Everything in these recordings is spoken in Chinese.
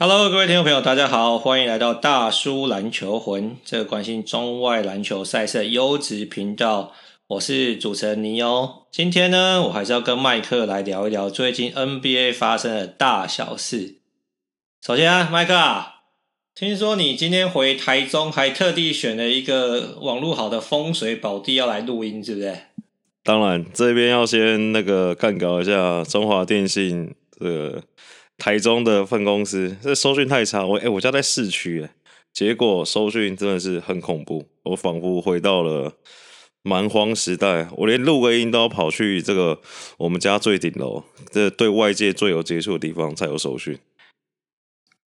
Hello，各位听众朋友，大家好，欢迎来到大叔篮球魂，这个关心中外篮球赛事的优质频道。我是主持人尼欧。今天呢，我还是要跟麦克来聊一聊最近 NBA 发生的大小事。首先啊，麦克啊，听说你今天回台中，还特地选了一个网络好的风水宝地要来录音，是不是？当然，这边要先那个干搞一下中华电信这个。台中的分公司，这收讯太差。我哎、我家在市区，哎，结果收讯真的是很恐怖。我仿佛回到了蛮荒时代，我连录个音都要跑去这个我们家最顶楼，这对外界最有接触的地方才有收讯。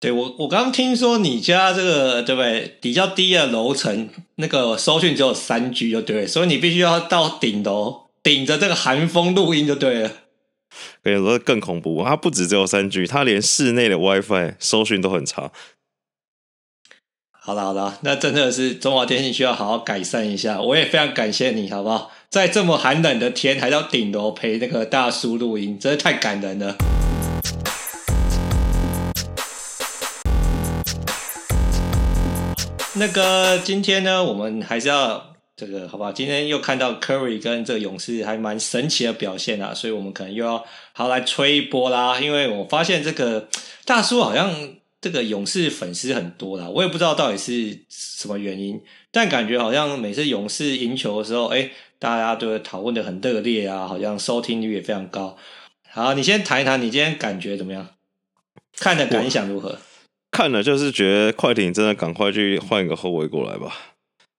对，我，我刚听说你家这个对不对？比较低的楼层，那个收讯只有三 G 就对，所以你必须要到顶楼，顶着这个寒风录音就对了。跟你说更恐怖，它不止只有三 G，它连室内的 WiFi 收讯都很差。好了好了，那真的是中华电信需要好好改善一下。我也非常感谢你，好不好？在这么寒冷的天，还到顶楼陪那个大叔录音，真的太感人了。那个今天呢，我们还是要。这个好吧，今天又看到 Curry 跟这个勇士还蛮神奇的表现啊，所以我们可能又要好来吹一波啦。因为我发现这个大叔好像这个勇士粉丝很多啦，我也不知道到底是什么原因，但感觉好像每次勇士赢球的时候，哎，大家都会讨论的很热烈啊，好像收听率也非常高。好，你先谈一谈你今天感觉怎么样？看的感想如何？看了就是觉得快艇真的赶快去换一个后卫过来吧。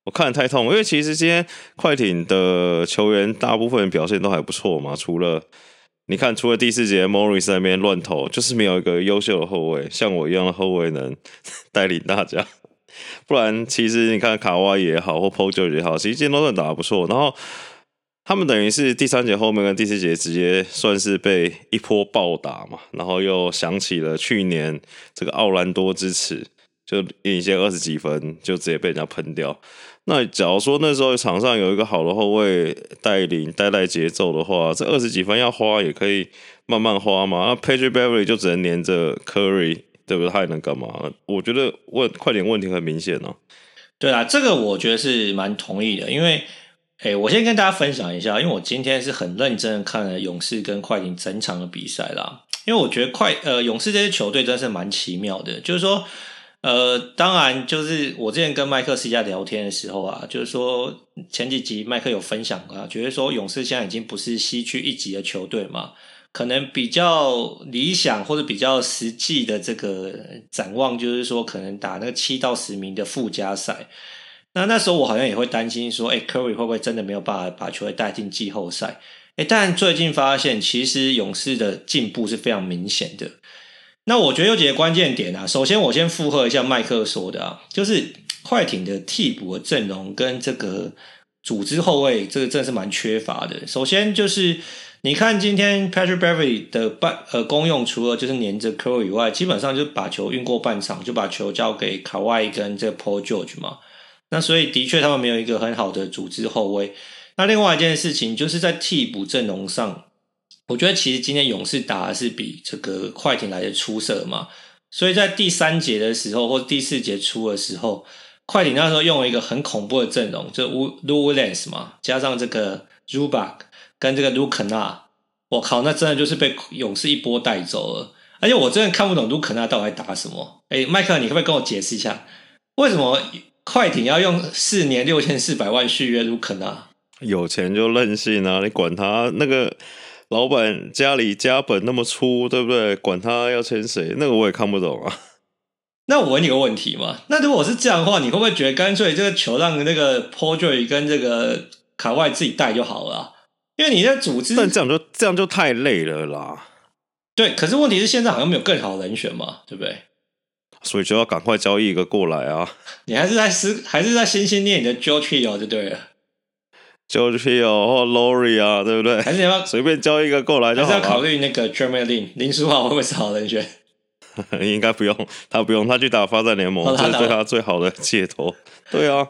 我看得太痛，因为其实今天快艇的球员大部分表现都还不错嘛，除了你看，除了第四节 Morris 那边乱投，就是没有一个优秀的后卫，像我一样的后卫能 带领大家。不然，其实你看卡哇也好，或 p o j o 也好，其实今天都算打得不错。然后他们等于是第三节后面跟第四节直接算是被一波暴打嘛，然后又想起了去年这个奥兰多之耻，就领先二十几分，就直接被人家喷掉。那假如说那时候场上有一个好的后卫带领带带节奏的话，这二十几分要花也可以慢慢花嘛。那 Page Berry 就只能黏着 Curry，对不对？他还能干嘛？我觉得问快点问题很明显哦。对啊，这个我觉得是蛮同意的，因为，诶，我先跟大家分享一下，因为我今天是很认真的看了勇士跟快艇整场的比赛啦。因为我觉得快呃勇士这些球队真的是蛮奇妙的，就是说。呃，当然，就是我之前跟麦克私下聊天的时候啊，就是说前几集麦克有分享啊，觉得说勇士现在已经不是西区一级的球队嘛，可能比较理想或者比较实际的这个展望，就是说可能打那个七到十名的附加赛。那那时候我好像也会担心说，哎，Curry 会不会真的没有办法把球队带进季后赛？哎，但最近发现，其实勇士的进步是非常明显的。那我觉得有几个关键点啊。首先，我先附和一下麦克说的啊，就是快艇的替补的阵容跟这个组织后卫，这个真的是蛮缺乏的。首先就是你看今天 Patrick Beverly 的半呃功用，除了就是黏着 c u r r 以外，基本上就把球运过半场，就把球交给 Kawhi 跟这个 Paul George 嘛。那所以的确他们没有一个很好的组织后卫。那另外一件事情就是在替补阵容上。我觉得其实今天勇士打的是比这个快艇来的出色嘛，所以在第三节的时候或第四节初的时候，快艇那时候用了一个很恐怖的阵容，就 Lu Williams 嘛，加上这个 Zubac 跟这个 l u k e n a 我靠，那真的就是被勇士一波带走了。而且我真的看不懂 l u k e n a 到底打什么。哎，麦克，你可不可以跟我解释一下，为什么快艇要用四年六千四百万续约 l u k e n a 有钱就任性啊，你管他那个。老板家里家本那么粗，对不对？管他要签谁，那个我也看不懂啊。那我问你个问题嘛，那如果是这样的话，你会不会觉得干脆这个球让那个 Paul George 跟这个卡外自己带就好了？因为你在组织，但这样就这样就太累了啦。对，可是问题是现在好像没有更好的人选嘛，对不对？所以就要赶快交易一个过来啊！你还是在思，还是在心心念你的 George Hill 就对了。George Hill 或 Laurie 啊，对不对？还是你要 随便交一个过来就好？还是要考虑那个 Jeremy Lin 林书豪会不会是好人选？应该不用，他不用，他去打发展联盟，这是对他最好的解脱。对啊，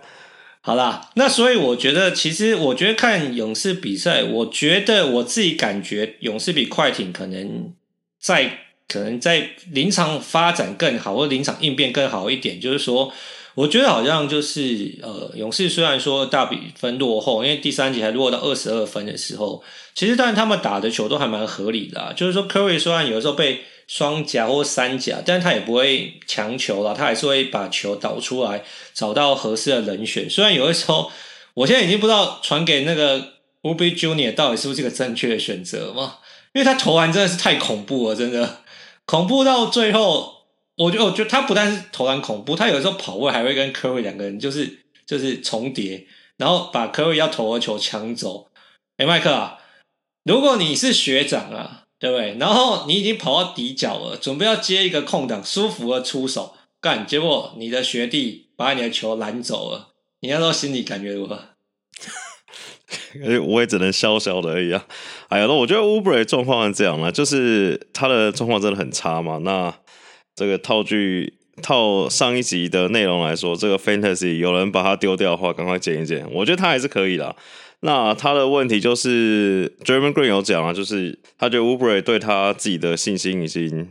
好啦，那所以我觉得，其实我觉得看勇士比赛，我觉得我自己感觉勇士比快艇可能在可能在临场发展更好，或临场应变更好一点。就是说，我觉得好像就是呃，勇士虽然说大比分落后，因为第三节还落到二十二分的时候，其实但是他们打的球都还蛮合理的啊。就是说，Curry 虽然有的时候被双夹或三夹，但他也不会强求啦，他还是会把球导出来，找到合适的人选。虽然有的时候，我现在已经不知道传给那个 Ube Junior 到底是不是一个正确的选择嘛，因为他投篮真的是太恐怖了，真的。恐怖到最后，我觉得，我觉得他不但是投篮恐怖，他有时候跑位还会跟科瑞两个人就是就是重叠，然后把科瑞要投的球抢走。哎，麦克啊，如果你是学长啊，对不对？然后你已经跑到底角了，准备要接一个空档，舒服的出手干，结果你的学弟把你的球拦走了，你那时候心里感觉如何？我也只能笑笑的而已啊！哎呀，那我觉得 Oubre 状况是这样嘛，就是他的状况真的很差嘛。那这个套句套上一集的内容来说，这个 Fantasy 有人把它丢掉的话，赶快捡一捡。我觉得他还是可以啦。那他的问题就是 Draymond Green 有讲啊，就是他觉得 Uber 对他自己的信心已经。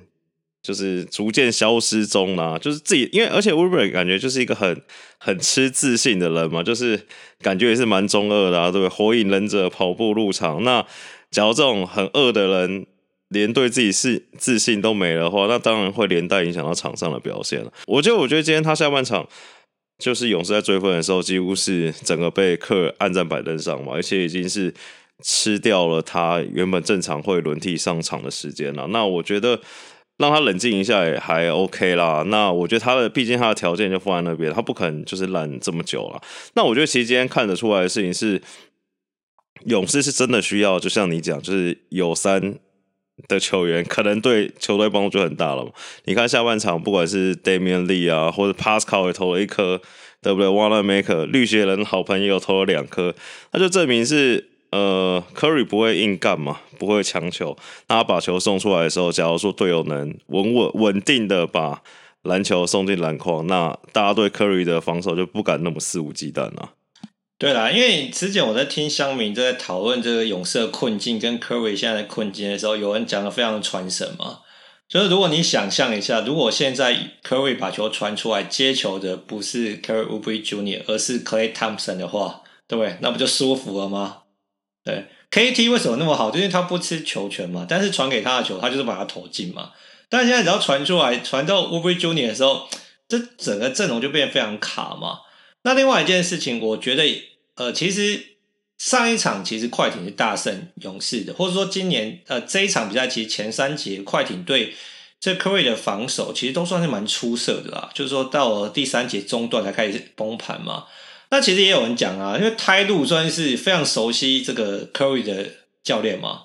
就是逐渐消失中啦，就是自己，因为而且 Uber 感觉就是一个很很吃自信的人嘛，就是感觉也是蛮中二的啊，对不对？火影忍者跑步入场，那假如这种很恶的人连对自己是自信都没的话，那当然会连带影响到场上的表现了。我觉得，我觉得今天他下半场就是勇士在追分的时候，几乎是整个被克按在板凳上嘛，而且已经是吃掉了他原本正常会轮替上场的时间了。那我觉得。让他冷静一下也还 OK 啦。那我觉得他的，毕竟他的条件就放在那边，他不可能就是烂这么久了。那我觉得其实今天看得出来的事情是，勇士是真的需要，就像你讲，就是有三的球员，可能对球队帮助就很大了。你看下半场，不管是 Damian Lee 啊，或者 Pascal 也投了一颗，对不对？Wanamaker 绿鞋人好朋友投了两颗，那就证明是。呃，Curry 不会硬干嘛，不会强求。那他把球送出来的时候，假如说队友能稳稳稳定的把篮球送进篮筐，那大家对 Curry 的防守就不敢那么肆无忌惮了。对啦，因为之前我在听乡民在讨论这个勇士的困境跟 Curry 现在的困境的时候，有人讲的非常传神嘛。就是如果你想象一下，如果现在 Curry 把球传出来，接球的不是 Kelly Oubre Jr.，而是 Clay Thompson 的话，对不对？那不就舒服了吗？对，KT 为什么那么好？就是他不吃球权嘛，但是传给他的球，他就是把他投进嘛。但现在只要传出来，传到 Oubre Junior 的时候，这整个阵容就变得非常卡嘛。那另外一件事情，我觉得，呃，其实上一场其实快艇是大胜勇士的，或者说今年呃这一场比赛，其实前三节快艇对这 Curry 的防守，其实都算是蛮出色的啦。就是说到了第三节中段才开始崩盘嘛。那其实也有人讲啊，因为泰路算是非常熟悉这个 Curry 的教练嘛。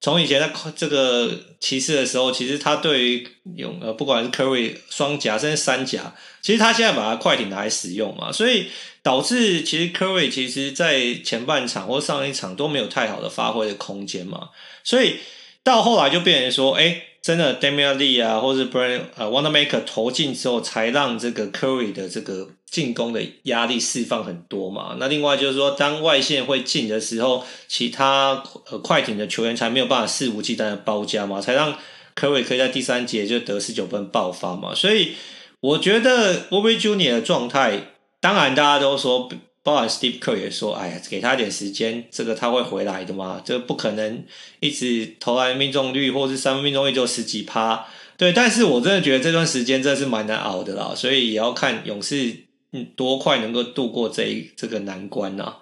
从以前在这个骑士的时候，其实他对于用呃不管是 Curry 双夹甚至三夹，其实他现在把它快艇拿来使用嘛，所以导致其实 Curry 其实在前半场或上一场都没有太好的发挥的空间嘛，所以到后来就变成说，哎。真的，Damian Lee 啊，或是 Brand 呃 Wanamaker 投进之后，才让这个 Curry 的这个进攻的压力释放很多嘛。那另外就是说，当外线会进的时候，其他呃快艇的球员才没有办法肆无忌惮的包夹嘛，才让 Curry 可以在第三节就得十九分爆发嘛。所以我觉得 Oubre Junior 的状态，当然大家都说。包含 Steve Kerr 也说：“哎呀，给他点时间，这个他会回来的嘛。这不可能一直投篮命中率或是三分命中率就十几趴。对，但是我真的觉得这段时间真的是蛮难熬的啦。所以也要看勇士嗯多快能够度过这一这个难关呐。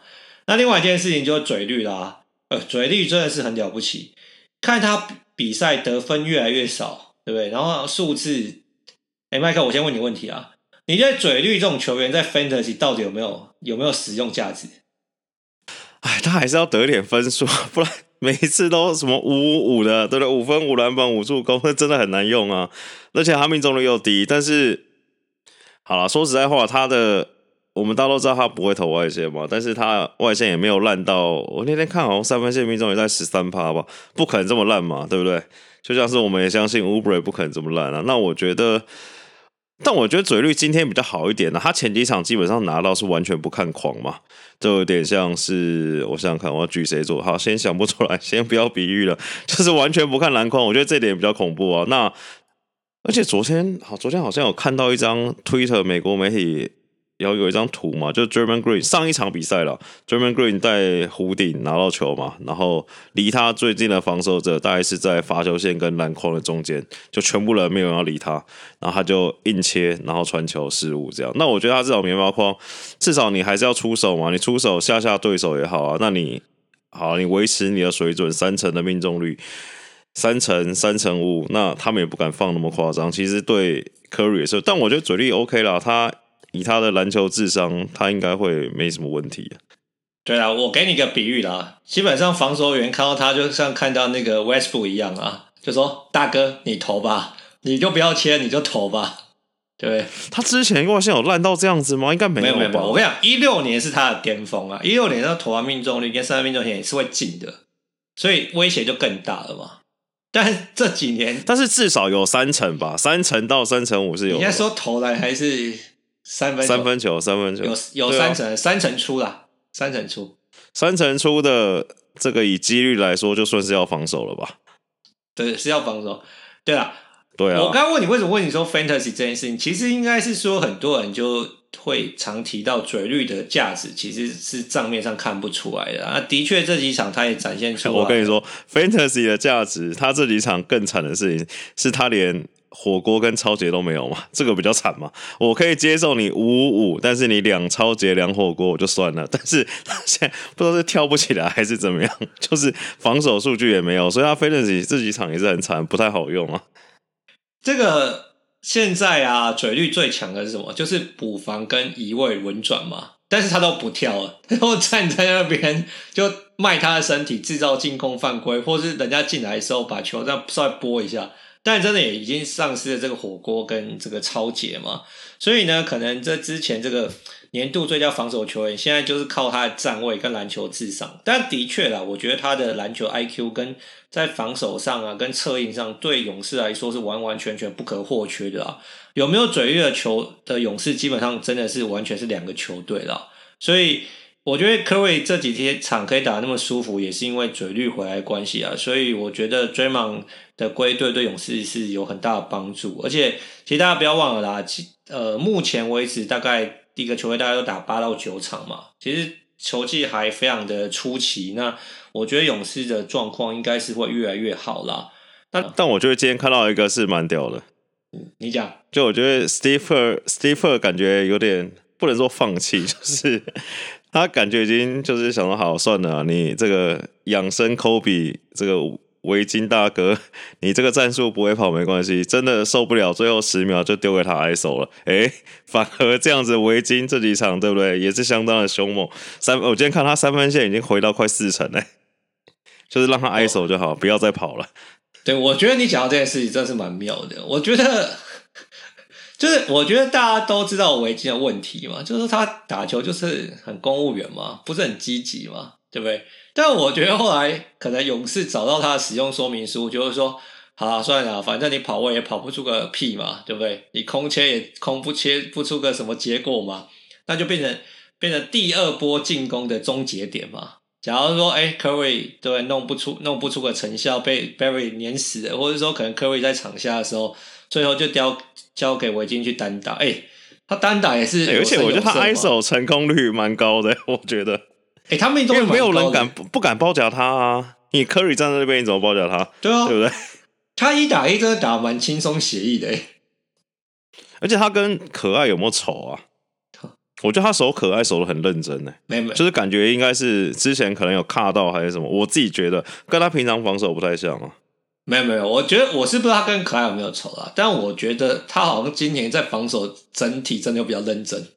那另外一件事情就是嘴绿啦，呃，嘴绿真的是很了不起。看他比赛得分越来越少，对不对？然后数字，哎，麦克，我先问你问题啊。”你觉得嘴绿这种球员在 Fantasy 到底有没有有没有使用价值？哎，他还是要得点分数，不然 每一次都什么五五五的，对不对？五分、五篮板、五助攻，那 真的很难用啊！而且他命中率又低。但是，好了，说实在话，他的我们大家都知道他不会投外线嘛，但是他外线也没有烂到。我那天看好像三分线命中也在十三趴吧，不可能这么烂嘛，对不对？就像是我们也相信 Ubre 不可能这么烂啊。那我觉得。但我觉得嘴绿今天比较好一点呢，他前几场基本上拿到是完全不看框嘛，就有点像是我想想看，我要举谁做？好，先想不出来，先不要比喻了，就是完全不看篮筐。我觉得这点比较恐怖啊。那而且昨天好，昨天好像有看到一张 Twitter 美国媒体。然后有一张图嘛，就 Draymond Green 上一场比赛了，German Green 在弧顶拿到球嘛，然后离他最近的防守者大概是在罚球线跟篮筐的中间，就全部人没有人要理他，然后他就硬切，然后传球失误这样。那我觉得他这种棉花框，至少你还是要出手嘛，你出手吓吓对手也好啊。那你好，你维持你的水准，三成的命中率，三成三成五，那他们也不敢放那么夸张。其实对 Curry 也是，但我觉得嘴力 OK 啦，他。以他的篮球智商，他应该会没什么问题。对啊，我给你个比喻啦，基本上防守员看到他，就像看到那个 Westbrook 一样啊，就说：“大哥，你投吧，你就不要切，你就投吧。”对，他之前外线有烂到这样子吗？应该没有吧。没有没有，我跟你讲，一六年是他的巅峰啊，一六年他投篮命中率跟三分命中率也是会进的，所以威胁就更大了嘛。但这几年，但是至少有三成吧，三成到三成五是有。你应该说投篮还是？三分三分球，三分球有有三成，啊、三成出啦，三成出，三成出的这个以几率来说，就算是要防守了吧？对，是要防守。对啊，对啊。我刚刚问你为什么问你说 fantasy 这件事情，其实应该是说很多人就会常提到嘴绿的价值，其实是账面上看不出来的啊。的确，这几场他也展现出来。我跟你说，fantasy 的价值，他这几场更惨的事情是他连。火锅跟抄截都没有嘛，这个比较惨嘛。我可以接受你五五五，但是你两超节两火锅我就算了。但是他现在不知道是跳不起来还是怎么样，就是防守数据也没有，所以他 fantasy 这几场也是很惨，不太好用啊。这个现在啊，嘴绿最强的是什么？就是补防跟移位轮转嘛。但是他都不跳了，然后站在那边就卖他的身体，制造进攻犯规，或是人家进来的时候把球这样稍微拨一下。但真的也已经丧失了这个火锅跟这个超解嘛，所以呢，可能这之前这个年度最佳防守球员，现在就是靠他的站位跟篮球智商。但的确啦，我觉得他的篮球 IQ 跟在防守上啊，跟策应上，对勇士来说是完完全全不可或缺的啊。有没有嘴绿的球的勇士，基本上真的是完全是两个球队了。所以我觉得科瑞这几天场可以打得那么舒服，也是因为嘴绿回来的关系啊。所以我觉得 Draymond 的归队对勇士是有很大的帮助，而且其实大家不要忘了啦，呃，目前为止大概第一个球队大家都打八到九场嘛，其实球技还非常的出奇，那我觉得勇士的状况应该是会越来越好啦。但但我觉得今天看到一个是蛮屌的，嗯，你讲，就我觉得 Steve Steve 感觉有点不能说放弃，就是他感觉已经就是想说好算了，你这个养生 Kobe 这个。围巾大哥，你这个战术不会跑没关系，真的受不了，最后十秒就丢给他挨手了。哎，反而这样子围巾这几场对不对，也是相当的凶猛。三，我今天看他三分线已经回到快四成嘞，就是让他挨手就好，哦、不要再跑了。对，我觉得你讲到这件事情真是蛮妙的。我觉得，就是我觉得大家都知道围巾的问题嘛，就是他打球就是很公务员嘛，不是很积极嘛，对不对？但我觉得后来可能勇士找到他的使用说明书，就是说，好啊，算了，反正你跑位也跑不出个屁嘛，对不对？你空切也空不切不出个什么结果嘛，那就变成变成第二波进攻的终结点嘛。假如说，哎，Curry 对弄不出弄不出个成效，被 Barry 碾死了，或者说可能 Curry 在场下的时候，最后就交交给维金去单打，哎，他单打也是而且我觉得他 ISO 成功率蛮高的，我觉得。哎、欸，他们因为没有人敢不敢包夹他啊！你科瑞站在那边，你怎么包夹他？对啊，对不对？他一打一真的打蛮轻松写意的，而且他跟可爱有没有仇啊？我觉得他守可爱守的很认真呢，没没，就是感觉应该是之前可能有卡到还是什么，我自己觉得跟他平常防守不太像啊。没有没有，我觉得我是不知道他跟可爱有没有仇啊，但我觉得他好像今年在防守整体真的又比较认真，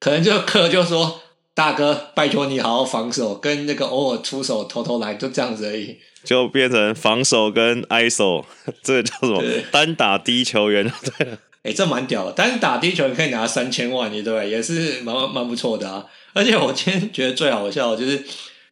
可能就克就说。大哥，拜托你好好防守，跟那个偶尔出手偷偷来，就这样子而已。就变成防守跟 ISO，这个叫什么？单打低球员，对了。哎、欸，这蛮屌的，单打低球员可以拿三千万，对不对？也是蛮蛮不错的啊。而且我今天觉得最好笑的就是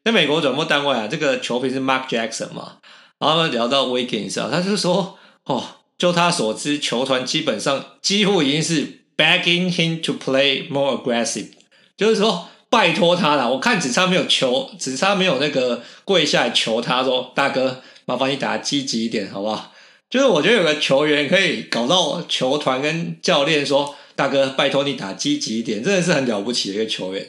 在美国转播单位啊，这个球评是 Mark Jackson 嘛，然后他们聊到 Wiggins 啊，他就说：“哦，就他所知，球团基本上几乎已经是 begging him to play more aggressive，就是说拜托他了。我看只差没有求，只差没有那个跪下来求他说：“大哥，麻烦你打积极一点，好不好？”就是我觉得有个球员可以搞到球团跟教练说：“大哥，拜托你打积极一点。”真的是很了不起的一个球员。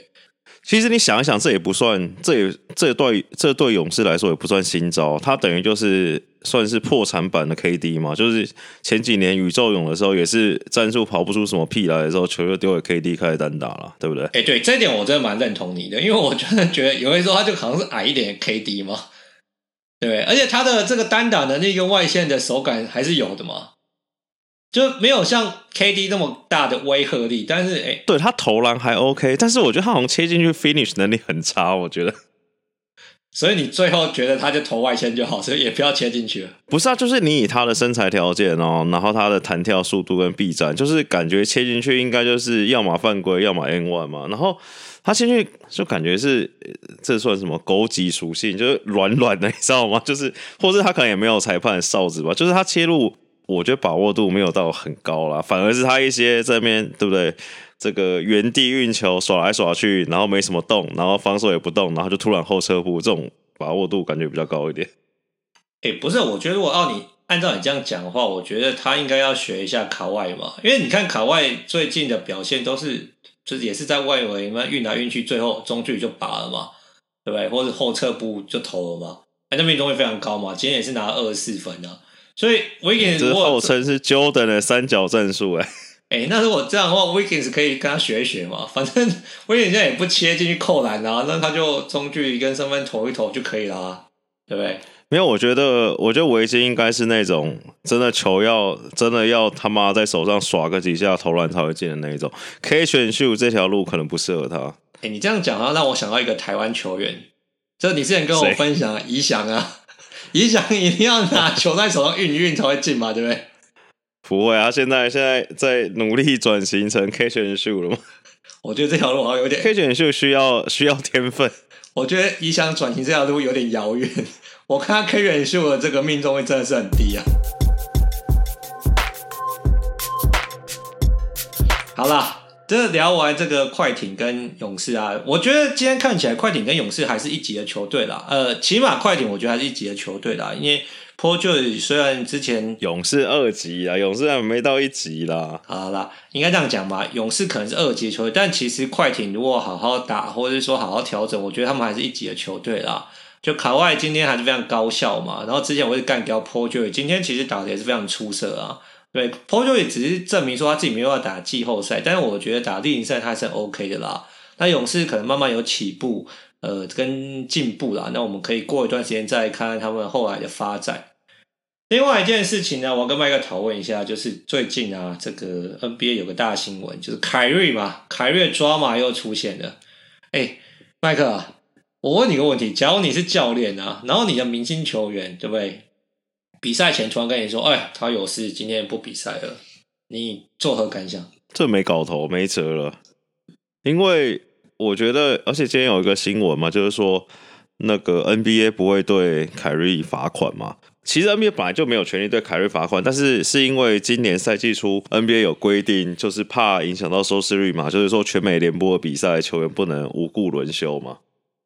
其实你想一想，这也不算，这也这对这对勇士来说也不算新招。他等于就是算是破产版的 KD 嘛，就是前几年宇宙勇的时候，也是战术跑不出什么屁来的时候，球就丢给 KD 开始单打了，对不对？哎，对，这点我真的蛮认同你的，因为我真的觉得有人说他就好像是矮一点的 KD 嘛。对，而且他的这个单打能力跟外线的手感还是有的嘛，就没有像 KD 那么大的威慑力。但是，哎，对他投篮还 OK，但是我觉得他好像切进去 finish 能力很差。我觉得，所以你最后觉得他就投外线就好，所以也不要切进去了。不是啊，就是你以他的身材条件哦，然后他的弹跳速度跟臂展，就是感觉切进去应该就是要么犯规，要么 N one 嘛，然后。他进去就感觉是这算什么攻击属性，就是软软的，你知道吗？就是，或是他可能也没有裁判哨子吧，就是他切入，我觉得把握度没有到很高啦，反而是他一些这边对不对？这个原地运球耍来耍去，然后没什么动，然后防守也不动，然后就突然后撤步，这种把握度感觉比较高一点。哎、不是，我觉得如果按你按照你这样讲的话，我觉得他应该要学一下卡外嘛，因为你看卡外最近的表现都是。就是也是在外围嘛运来运去，最后中距就拔了嘛，对不对？或者后撤步就投了嘛，哎，那命中率非常高嘛。今天也是拿二十四分啊，所以 Wiggins 这号称是 Jordan 的三角战术哎。哎，那如果这样的话，Wiggins 可以跟他学一学嘛。反正 Wiggins 现在也不切进去扣篮啊，那他就中距离跟三分投一投就可以了啊，对不对？没有，我觉得，我觉得维金应该是那种真的球要真的要他妈在手上耍个几下投篮才会进的那一种。Catch and shoot 这条路可能不适合他。哎，你这样讲啊，让我想到一个台湾球员，就你之前跟我分享宜祥啊，宜翔一定要拿球在手上运一运才会进嘛，对不对？不会啊，现在现在在努力转型成 Catch and shoot 了吗？我觉得这条路好像有点 Catch and shoot 需要需要天分。我觉得宜翔转型这条路有点遥远。我看他 K 选秀的这个命中率真的是很低啊。好啦，这聊完这个快艇跟勇士啊，我觉得今天看起来快艇跟勇士还是一级的球队啦。呃，起码快艇我觉得还是一级的球队啦，因为 Paul George 虽然之前勇士二级啊，勇士还没到一级啦。好啦，应该这样讲吧，勇士可能是二级的球队，但其实快艇如果好好打，或者是说好好调整，我觉得他们还是一级的球队啦。就卡外今天还是非常高效嘛，然后之前我是干掉 Paul George，今天其实打的也是非常出色啊。对，Paul George 只是证明说他自己没有要打季后赛，但是我觉得打例行赛他还是 OK 的啦。那勇士可能慢慢有起步，呃，跟进步啦。那我们可以过一段时间再看看他们后来的发展。另外一件事情呢，我要跟麦克讨论一下，就是最近啊，这个 NBA 有个大新闻，就是凯瑞嘛，凯瑞的 drama 又出现了。哎，麦克。我问你个问题：假如你是教练啊，然后你的明星球员，对不对？比赛前突然跟你说：“哎，他有事，今天不比赛了。”你作何感想？这没搞头，没辙了。因为我觉得，而且今天有一个新闻嘛，就是说那个 NBA 不会对凯瑞罚款嘛。其实 NBA 本来就没有权利对凯瑞罚款，但是是因为今年赛季初 NBA 有规定，就是怕影响到收视率嘛，就是说全美联播的比赛球员不能无故轮休嘛。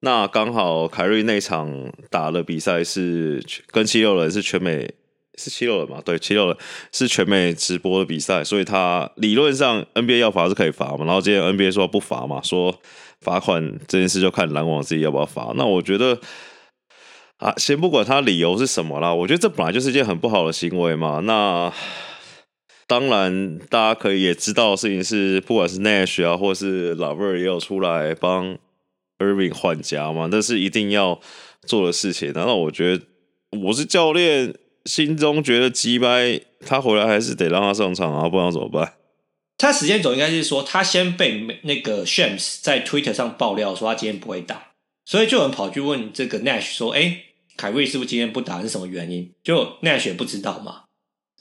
那刚好凯瑞那场打的比赛是跟七六人是全美是七六人嘛？对，七六人是全美直播的比赛，所以他理论上 NBA 要罚是可以罚嘛。然后今天 NBA 说不罚嘛，说罚款这件事就看篮网自己要不要罚。那我觉得啊，先不管他理由是什么啦，我觉得这本来就是一件很不好的行为嘛。那当然大家可以也知道事情是，不管是 Nash 啊，或是 LeVert 也有出来帮。Irving 换家嘛，那是一定要做的事情。难道我觉得我是教练，心中觉得鸡掰，他回来还是得让他上场啊，不然怎么办？他时间轴应该是说，他先被那个 Shams 在 Twitter 上爆料说他今天不会打，所以就有人跑去问这个 Nash 说：“哎、凯瑞是不是今天不打？是什么原因？”就 Nash 也不知道嘛。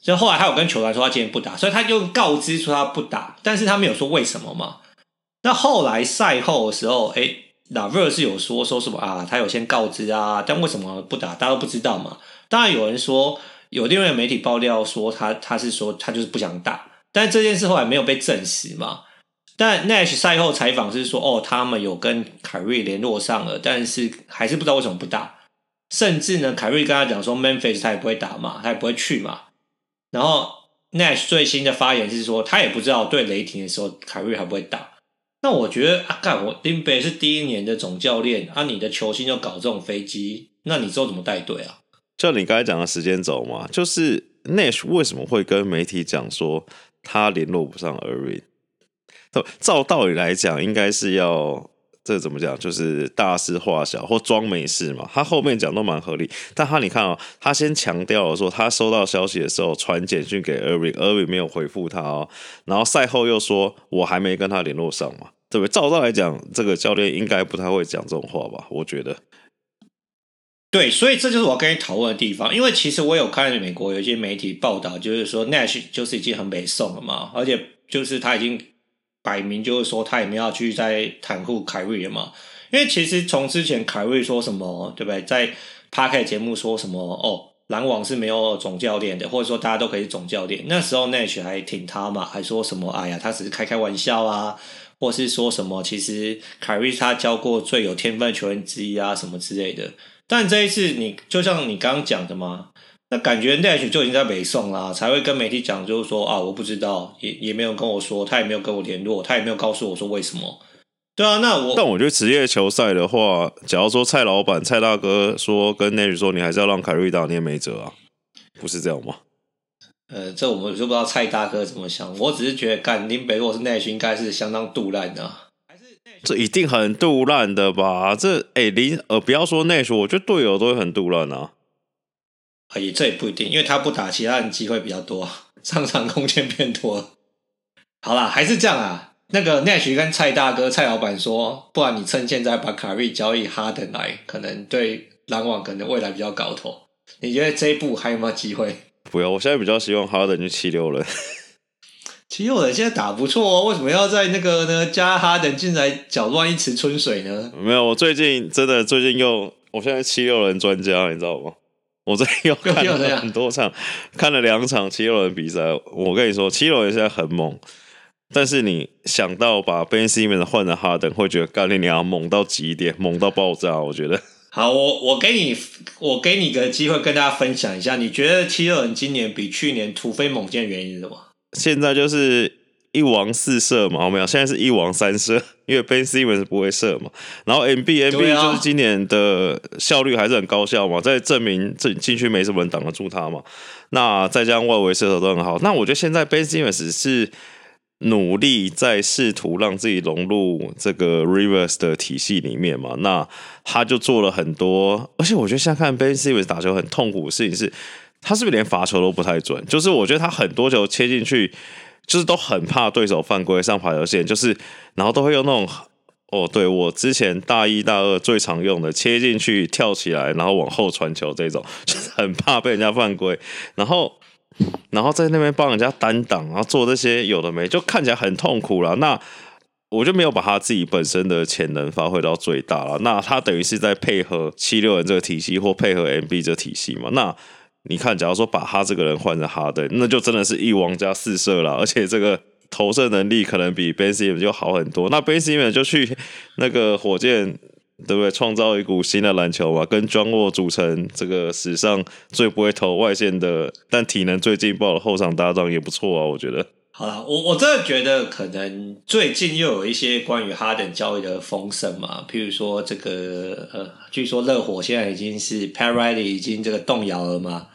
所以后来他有跟球团说他今天不打，所以他就告知说他不打，但是他没有说为什么嘛。那后来赛后的时候，哎、LeVert 是有说说什么啊？他有先告知啊，但为什么不打？大家都不知道嘛。当然有人说，有另外媒体爆料说他他是说他就是不想打，但这件事后来没有被证实嘛。但 Nash 赛后采访是说，哦，他们有跟凯瑞联络上了，但是还是不知道为什么不打。甚至呢，凯瑞跟他讲说，Memphis 他也不会打嘛，他也不会去嘛。然后 Nash 最新的发言是说，他也不知道对雷霆的时候凯瑞还不会打。那我觉得啊，干我林北是第一年的总教练啊，你的球星又搞这种飞机，那你之后怎么带队啊？就你刚才讲的时间轴嘛，就是 Nash 为什么会跟媒体讲说他联络不上 Erin？照道理来讲，应该是要这怎么讲？就是大事化小或装没事嘛。他后面讲都蛮合理，但他你看哦，他先强调了说他收到消息的时候传简讯给 Irving，Irving 没有回复他哦。然后赛后又说我还没跟他联络上嘛，对不对？照道来讲，这个教练应该不太会讲这种话吧？我觉得。对，所以这就是我跟你讨论的地方。因为其实我有看美国有一些媒体报道，就是说 Nash 就是已经很北宋了嘛，而且就是他已经。摆明就是说，他也没有去再袒护凯瑞了嘛。因为其实从之前凯瑞说什么，对不对？在 Podcast 节目说什么哦，篮网是没有总教练的，或者说大家都可以总教练。那时候 Nash 还挺他嘛，还说什么哎呀，他只是开开玩笑啊，或是说什么其实凯瑞是他教过最有天分的球员之一啊，什么之类的。但这一次你就像你刚刚讲的嘛。那感觉 Nash 就已经在北宋啦，才会跟媒体讲，就是说啊，我不知道，也也没有跟我说，他也没有跟我联络，他也没有告诉我说为什么。对啊，那我但我觉得职业球赛的话，假如说蔡老板、蔡大哥说跟 Nash 说，你还是要让凯瑞打，你也没辙啊，不是这样吗？呃，这我们就不知道蔡大哥怎么想，我只是觉得，干林北如果是 Nash，应该是相当杜烂的，这一定很杜烂的吧？这哎林呃，不要说 Nash，我觉得队友都会很杜烂啊。啊，也这也不一定，因为他不打，其他人机会比较多，上场空间变多。好啦，还是这样啊。那个 Nash 跟蔡大哥、蔡老板说，不然你趁现在把卡瑞交易哈登来，可能对篮网可能未来比较搞头。你觉得这一步还有没有机会？不要，我现在比较希望哈登去七六人。七六人现在打不错哦，为什么要在那个呢加哈登进来搅乱一池春水呢？没有，我最近真的最近又，我现在七六人专家，你知道吗？我这又看了很多场，看了两场七六人比赛。我跟你说，七六人现在很猛，但是你想到把 Ben Simmons 换成哈登，会觉得干你娘猛到极点，猛到爆炸。我觉得。好，我我给你，我给你个机会跟大家分享一下，你觉得七六人今年比去年突飞猛进的原因是什么？现在就是。一王四射嘛，没有，现在是一王三射，因为 Ben Simmons 不会射嘛。然后 M B M B 就是今年的效率还是很高效嘛，在证明这禁区没什么人挡得住他嘛。那再加上外围射手都很好，那我觉得现在 Ben Simmons 是努力在试图让自己融入这个 Rivers 的体系里面嘛。那他就做了很多，而且我觉得现在看 Ben Simmons 打球很痛苦的事情是，他是不是连罚球都不太准？就是我觉得他很多球切进去。就是都很怕对手犯规上罚球线，就是然后都会用那种哦，对我之前大一大二最常用的切进去跳起来，然后往后传球这种，就是很怕被人家犯规，然后然后在那边帮人家单挡，然后做这些有的没，就看起来很痛苦了。那我就没有把他自己本身的潜能发挥到最大了。那他等于是在配合七六人这个体系，或配合 MB 这个体系嘛？那。你看，假如说把他这个人换成哈登，那就真的是一王加四射了，而且这个投射能力可能比 Ben s i m m 就好很多。那 Ben s i m m 就去那个火箭，对不对？创造一股新的篮球嘛，跟 John Wall 组成这个史上最不会投外线的，但体能最劲爆的后场搭档也不错啊，我觉得。好了，我我真的觉得可能最近又有一些关于哈登交易的风声嘛，譬如说这个呃，据说热火现在已经是 Pat Riley 已经这个动摇了嘛。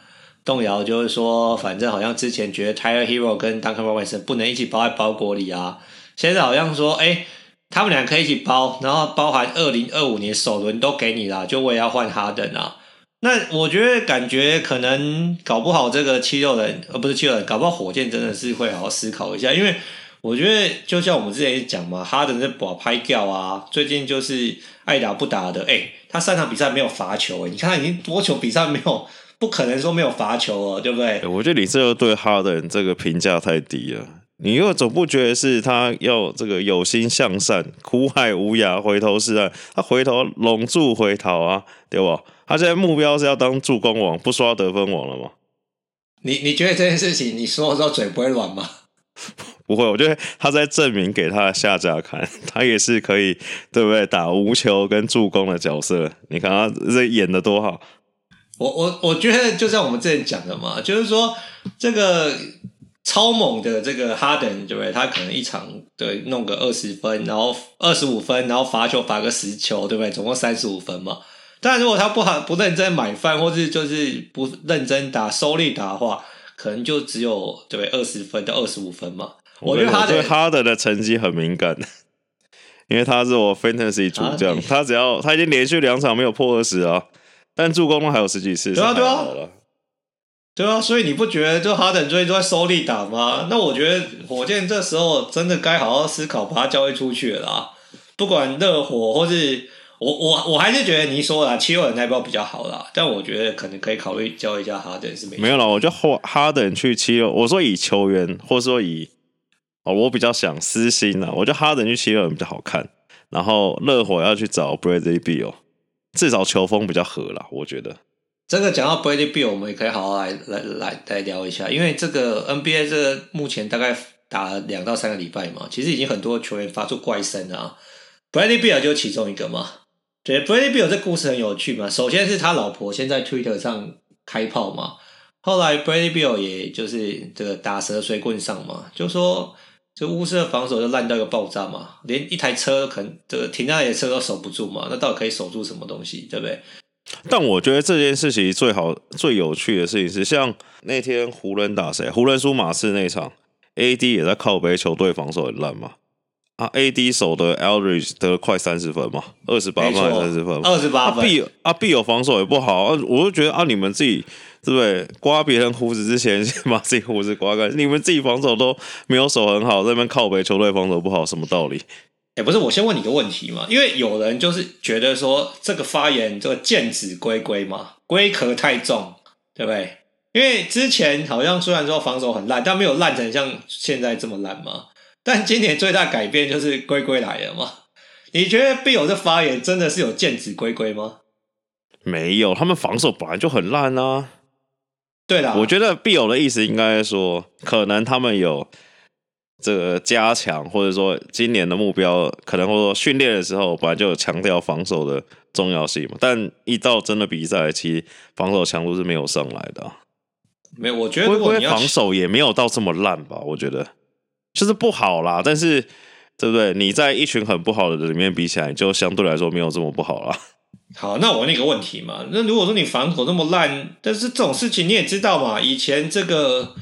动摇就是说，反正好像之前觉得 Tyler Herro 跟 Duncan Robinson 不能一起包在包裹里啊，现在好像说，哎、欸，他们俩可以一起包，然后包含二零二五年首轮都给你啦，就为了要换哈登啊。那我觉得感觉可能搞不好这个七六人，呃，不是七六人，搞不好火箭真的是会好好思考一下，因为我觉得就像我们之前讲嘛，哈登在把拍掉啊，最近就是爱打不打的，哎、他三场比赛没有罚球、欸，你看他已经多球比赛没有。不可能说没有罚球哦，对不对？我觉得你这个对哈登这个评价太低了。你又总不觉得是他要这个有心向善，苦海无涯，回头是岸。他回头龙住回头啊，对吧？他现在目标是要当助攻王，不刷得分王了吗？你你觉得这件事情你说的时候嘴不会软吗？不会，我觉得他在证明给他的下家看，他也是可以，对不对？打无球跟助攻的角色，你看他这演的多好。我我我觉得就像我们之前讲的嘛，就是说这个超猛的这个哈登，对不对？他可能一场对弄个二十分，然后二十五分，然后罚球罚个十球，对不对？总共三十五分嘛。但如果他不好不认真买饭，或是就是不认真打收力打的话，可能就只有对二十分到二十五分嘛。我觉得他对哈登的成绩很敏感，因为他是我 fantasy 主将，他只要他已经连续两场没有破二十啊，但助攻还有十几次。对啊，对啊，对啊，所以你不觉得就哈登最近都在收力打吗？那我觉得火箭这时候真的该好好思考把他交易出去了啦，不管热火或是我我我还是觉得你说的七六人那边比较好啦，但我觉得可能可以考虑交易一下哈登是没没有了，我觉得哈哈登去七六，我说以球员或者说以。哦，我比较想私心啊，我觉得哈登去七六人比较好看，然后热火要去找 Bradley Beal，至少球风比较合啦，我觉得。这个讲到 Bradley Beal，我们也可以好好来来来来聊一下，因为这个 NBA 这个目前大概打了两到三个礼拜嘛，其实已经很多球员发出怪声啊，Bradley Beal 就其中一个嘛。对，Bradley Beal 这故事很有趣嘛，首先是他老婆先在 Twitter 上开炮嘛，后来 Bradley Beal 也就是这个打蛇随棍上嘛，就说。这乌斯的防守就烂到一个爆炸嘛，连一台车可能这个停在那里的车都守不住嘛，那到底可以守住什么东西，对不对？但我觉得这件事情最好最有趣的事情是，像那天湖人打谁？湖人输马刺那场，AD 也在靠北，球队防守很烂嘛。啊，AD 守的 Aldridge 得了快三十分嘛，二十八分还是三十分？二十八分。啊 B 啊 B 有防守也不好，啊，我就觉得啊，你们自己对不对？刮别人胡子之前，先把自己胡子刮干。你们自己防守都没有守很好，在那边靠北，球队防守不好，什么道理？哎、欸，不是，我先问你个问题嘛，因为有人就是觉得说这个发言这个剑指龟龟嘛，龟壳太重，对不对？因为之前好像虽然说防守很烂，但没有烂成像现在这么烂嘛。但今年最大改变就是龟龟来了嘛？你觉得 Beal 这发言真的是有剑指龟龟吗？没有，他们防守本来就很烂啊。对啦，我觉得 Beal 的意思应该说，可能他们有这个加强，或者说今年的目标，可能或者说训练的时候本来就有强调防守的重要性嘛。但一到真的比赛，其实防守强度是没有上来的。没有，我觉得龟龟防守也没有到这么烂吧？我觉得。就是不好啦，但是对不对？你在一群很不好的人里面比起来，就相对来说没有这么不好啦。好，那我问你个问题嘛，那如果说你防守那么烂，但是这种事情你也知道嘛，以前这个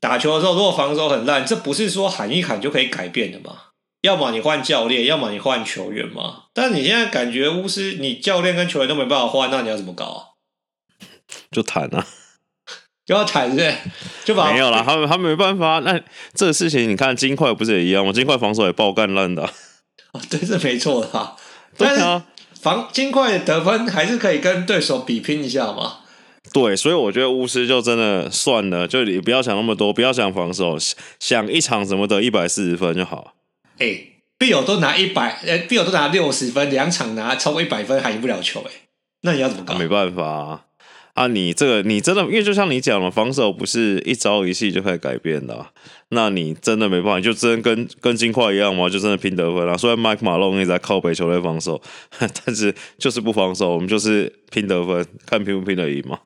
打球的时候，如果防守很烂，这不是说喊一喊就可以改变的嘛？要么你换教练，要么你换球员嘛。但你现在感觉巫师，你教练跟球员都没办法换，那你要怎么搞啊？就谈啊。就要谈是，就把没有啦，他们他们没办法。那这个事情，你看金块不是也一样吗？金块防守也爆干烂的。哦，对，是没错的。但是防金块的得分还是可以跟对手比拼一下嘛。对，所以我觉得巫师就真的算了，就你不要想那么多，不要想防守，想一场怎么得一百四十分就好。哎、欸，队友都拿一百，呃，队友都拿六十分，两场拿超过一百分还赢不了球，哎，那你要怎么搞？没办法啊。啊，你这个你真的，因为就像你讲了，防守不是一朝一夕就可以改变的，那你真的没办法，就真跟跟金块一样嘛，就真的拼得分啊。虽然麦克马龙也在靠北球队防守，但是就是不防守，我们就是拼得分，看拼不拼得赢嘛。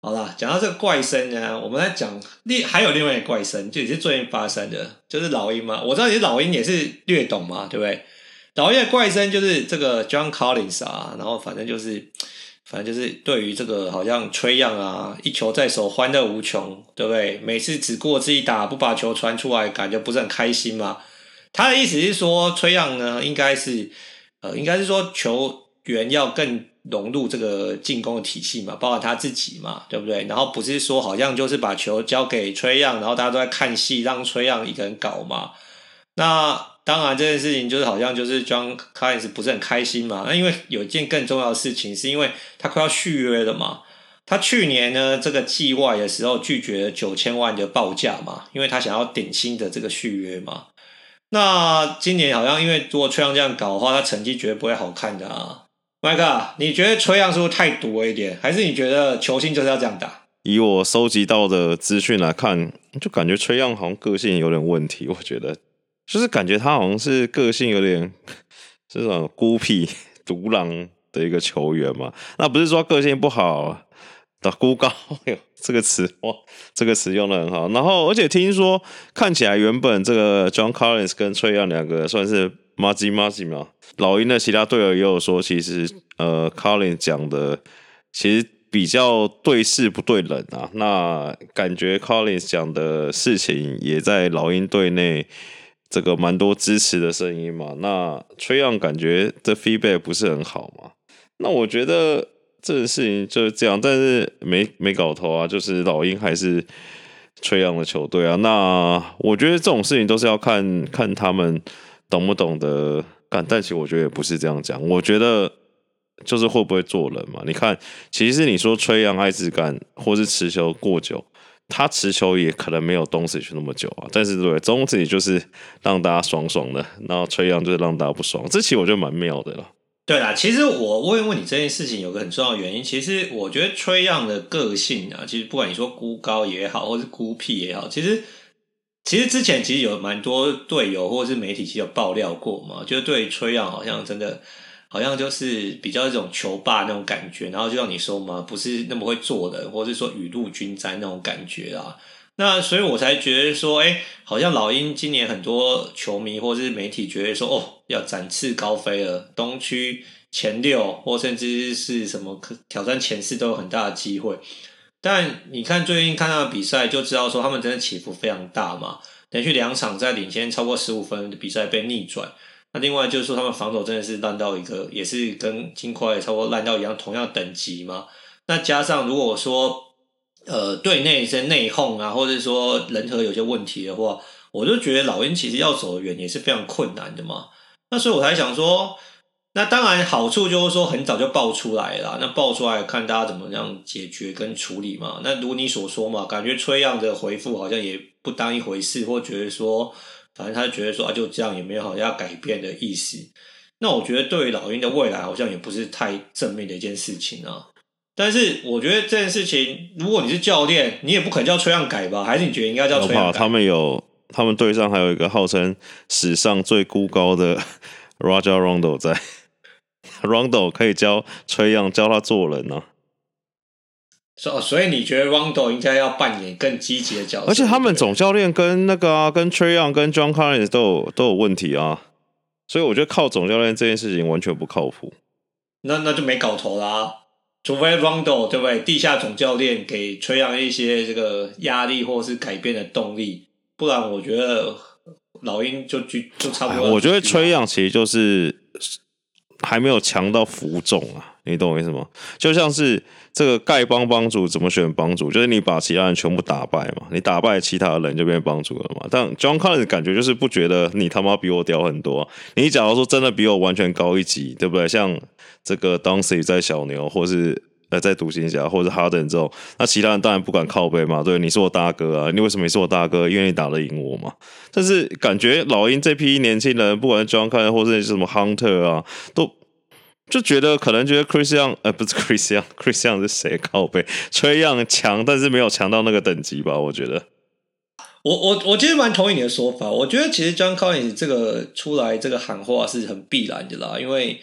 好啦，讲到这个怪声呢，我们来讲另还有另外一个怪声，就也是最近发生的，就是老鹰嘛。我知道你是老鹰也是略懂嘛，对不对？老鹰的怪声就是这个 John Collins 啊，然后反正就是。反正就是对于这个好像崔样啊，一球在手，欢乐无穷，对不对？每次只顾自己打，不把球传出来，感觉不是很开心嘛。他的意思是说，崔样呢，应该是呃，应该是说球员要更融入这个进攻的体系嘛，包括他自己嘛，对不对？然后不是说好像就是把球交给崔样，然后大家都在看戏，让崔样一个人搞嘛。那。当然，这件事情就是好像就是 John Collins 不是很开心嘛。那因为有一件更重要的事情，是因为他快要续约了嘛。他去年呢，这个季外的时候拒绝九千万的报价嘛，因为他想要顶薪的这个续约嘛。那今年好像因为如果崔杨这样搞的话，他成绩绝对不会好看的啊。麦克，你觉得崔杨是不是太毒了一点？还是你觉得球星就是要这样打？以我收集到的资讯来看，就感觉崔杨好像个性有点问题。我觉得，就是感觉他好像是个性有点 这种孤僻、独狼的一个球员嘛。那不是说个性不好，的孤高，哎呦，这个词哇，这个词用得很好。然后，而且听说看起来原本这个 John Collins 跟崔杨两个算是麻吉麻吉嘛。老鹰的其他队友也有说，其实呃，Collins 讲的其实比较对事不对人啊。那感觉 Collins 讲的事情也在老鹰队内这个蛮多支持的声音嘛。那崔杨感觉这 feedback 不是很好嘛。那我觉得这个事情就是这样，但是没没搞头啊。就是老鹰还是崔杨的球队啊。那我觉得这种事情都是要看看他们懂不懂得。干，但其实我觉得也不是这样讲。我觉得就是会不会做人嘛？你看，其实你说崔杨爱质感，或是持球过久，他持球也可能没有东契奇那么久啊。但是对，东契奇就是让大家爽爽的，然后崔杨就是让大家不爽。这其实我觉得蛮妙的了。对啦，其实我问问你这件事情，有个很重要的原因。其实我觉得崔杨的个性啊，其实不管你说孤高也好，或是孤僻也好，其实。其实之前其实有蛮多队友或者是媒体其实有爆料过嘛，就是对崔杨好像真的好像就是比较一种球霸那种感觉，然后就像你说嘛，不是那么会做人，或者是说雨露均沾那种感觉啊。那所以我才觉得说，哎，好像老鹰今年很多球迷或者是媒体觉得说，哦，要展翅高飞了，东区前六或甚至是什么挑战前四都有很大的机会。但你看最近看他的比赛，就知道说他们真的起伏非常大嘛。连续两场在领先超过十五分的比赛被逆转。那另外就是说他们防守真的是烂到一个，也是跟金块差不多烂到一样同样等级嘛。那加上如果说呃队内一些内讧啊，或者说人和有些问题的话，我就觉得老鹰其实要走远也是非常困难的嘛。那所以我才想说。那当然，好处就是说很早就爆出来了。那爆出来看大家怎么样解决跟处理嘛。那如你所说嘛，感觉崔样的回复好像也不当一回事，或觉得说，反正他觉得说啊就这样，也没有好像要改变的意思。那我觉得对于老鹰的未来好像也不是太正面的一件事情啊。但是我觉得这件事情，如果你是教练，你也不可能叫崔样改吧？还是你觉得应该叫崔？他们有，他们队上还有一个号称史上最孤高的 Rajon Rondo 在。Rondo 可以教崔样教他做人呢、啊，所所以你觉得 Rondo 应该要扮演更积极的角色？而且他们总教练跟那个啊，跟崔杨跟 John Collins 都有都有问题啊，所以我觉得靠总教练这件事情完全不靠谱。那那就没搞头啦，除非 Rondo 对不对？地下总教练给崔杨一些这个压力或是改变的动力，不然我觉得老鹰就就就差不多。我觉得崔杨其实就是。还没有强到服众啊，你懂我意思吗？就像是这个丐帮帮主怎么选帮主，就是你把其他人全部打败嘛，你打败其他人就变帮主了嘛。但 John Collins 感觉就是不觉得你他妈比我屌很多，你假如说真的比我完全高一级，对不对？像这个 Dancey 在小牛，或是。呃，在独行侠或者哈登之后，那其他人当然不敢靠背嘛。对，你是我大哥啊，你为什么你是我大哥？因为你打得赢我嘛。但是感觉老鹰这批年轻人，不管是 John Cohn 或者是什么 Hunter 啊，都就觉得可能觉得 Chris Young，呃，不是 Chris Young，Chris Young 是谁？靠背崔杨强，但是没有强到那个等级吧？我觉得。我我我其实蛮同意你的说法。我觉得其实 John Collins 这个出来这个喊话是很必然的啦，因为。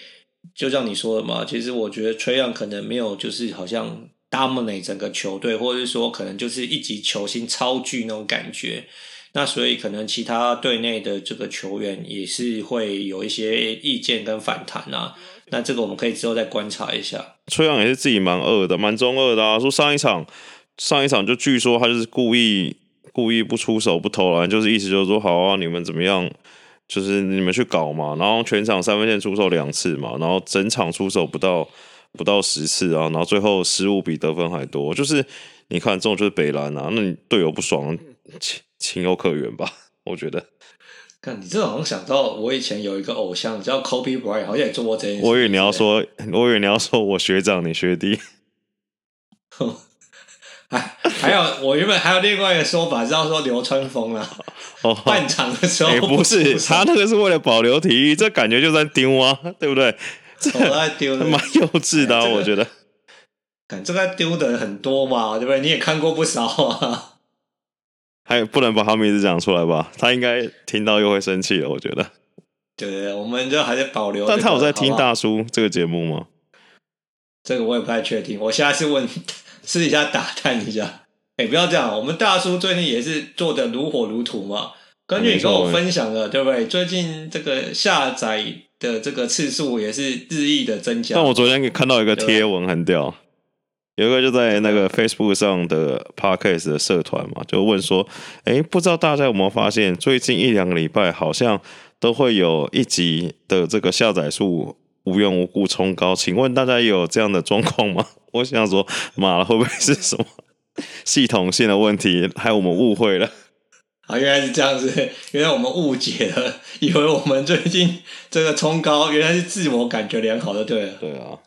就像你说的嘛，其实我觉得崔杨可能没有，就是好像 dominate 整个球队，或者是说可能就是一级球星超巨那种感觉。那所以可能其他队内的这个球员也是会有一些意见跟反弹啊。那这个我们可以之后再观察一下。崔杨也是自己蛮恶的，蛮中二的啊。说上一场，上一场就据说他就是故意故意不出手不投篮，就是意思就是说好啊，你们怎么样？就是你们去搞嘛，然后全场三分线出手两次嘛，然后整场出手不到不到十次啊，然后最后失误比得分还多。就是你看这种就是北蓝啊，那你队友不爽，情情有可原吧？我觉得。看你这好像想到我以前有一个偶像叫 Kobe Bryant，好像也做过这件事。我以为你要说，我以为你要说我学长，你学弟。还 还有，我原本还有另外一个说法，是要说流川枫了。哦，半场的时候不、欸、不是他那个是为了保留体育，这感觉就在丢啊，对不对？这在丢，蛮幼稚的、啊，我觉得。感这个丢的人很多嘛，对不对？你也看过不少啊。还不能把他名字讲出来吧？他应该听到又会生气了，我觉得。对对，我们就还是保留、这个。但他有在听大叔这个节目吗？这个我也不太确定。我下次问私底下打探一下。哎，不要这样，我们大叔最近也是做的如火如荼嘛。根据你跟我分享的，对不对？最近这个下载的这个次数也是日益的增加。但我昨天看到一个贴文很屌。有一个就在那个 Facebook 上的 Podcast 的社团嘛，就问说：“哎，不知道大家有没有发现，最近一两个礼拜好像都会有一集的这个下载数无缘无故冲高，请问大家有这样的状况吗？”我想说，妈的，会不会是什么系统性的问题，害我们误会了？啊，原来是这样子，原来我们误解了，以为我们最近这个冲高，原来是自我感觉良好的，对了。对啊。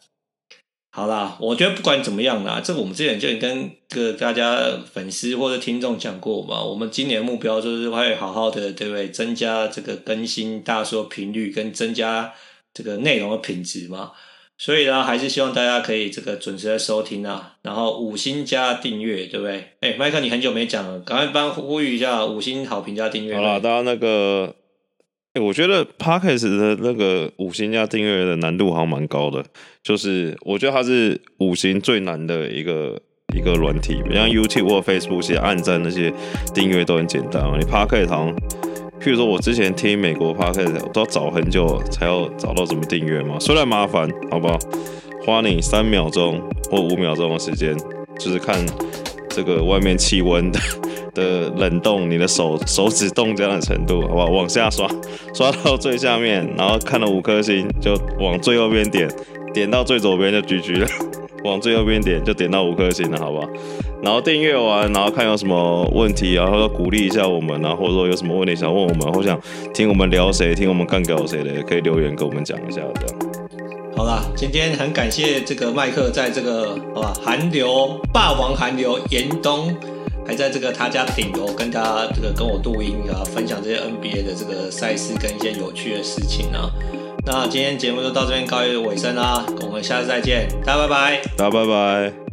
好啦，我觉得不管怎么样啦，这个我们之前就已经跟个大家粉丝或者听众讲过嘛。我们今年的目标就是会好好的，对不对？增加这个更新大说频率，跟增加这个内容的品质嘛。所以呢，还是希望大家可以这个准时的收听啊，然后五星加订阅，对不对？哎，麦克，你很久没讲了，赶快帮呼吁一下五星好评加订阅。好啦，大家那个。我觉得 Podcast 的那个五星加订阅的难度好像蛮高的，就是我觉得它是五星最难的一个一个软体，像 YouTube 或 Facebook 其实按赞那些订阅都很简单。你 Podcast 好像，譬如说我之前听美国 Podcast 我都要找很久才要找到怎么订阅嘛，虽然麻烦，好不好？花你三秒钟或五秒钟的时间，就是看这个外面气温的。冷冻，你的手手指冻僵的程度，好不好？往下刷，刷到最下面，然后看了五颗星，就往最右边点，点到最左边就 GG 了，往最右边点就点到五颗星了，好不好？然后订阅完，然后看有什么问题，然后鼓励一下我们，然后或者说有什么问题想问我们，或想听我们聊谁，听我们干掉谁的，也可以留言跟我们讲一下，这样。好啦，今天很感谢这个麦克在这个好吧，寒流霸王寒流严冬。还在这个他家顶楼跟他这个跟我录音啊，分享这些 NBA 的这个赛事跟一些有趣的事情啊。那今天节目就到这边告一个尾声啦，我们下次再见，大家拜拜，大家拜拜。